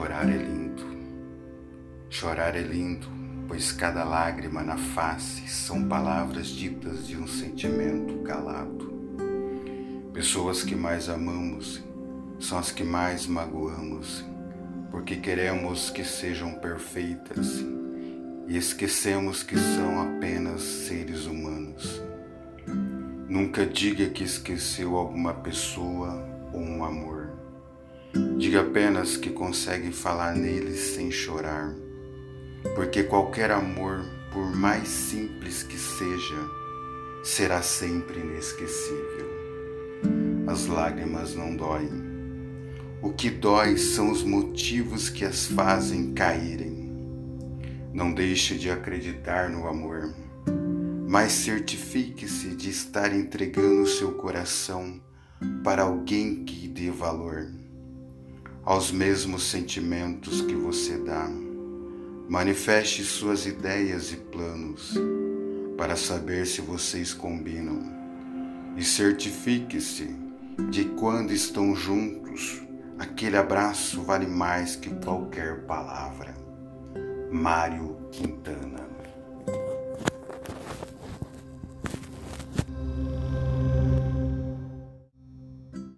Chorar é lindo. Chorar é lindo, pois cada lágrima na face são palavras ditas de um sentimento calado. Pessoas que mais amamos são as que mais magoamos, porque queremos que sejam perfeitas e esquecemos que são apenas seres humanos. Nunca diga que esqueceu alguma pessoa ou um amor. Diga apenas que consegue falar neles sem chorar, porque qualquer amor, por mais simples que seja, será sempre inesquecível. As lágrimas não doem. O que dói são os motivos que as fazem caírem. Não deixe de acreditar no amor, mas certifique-se de estar entregando seu coração para alguém que dê valor aos mesmos sentimentos que você dá. Manifeste suas ideias e planos para saber se vocês combinam e certifique-se de quando estão juntos, aquele abraço vale mais que qualquer palavra. Mário Quintana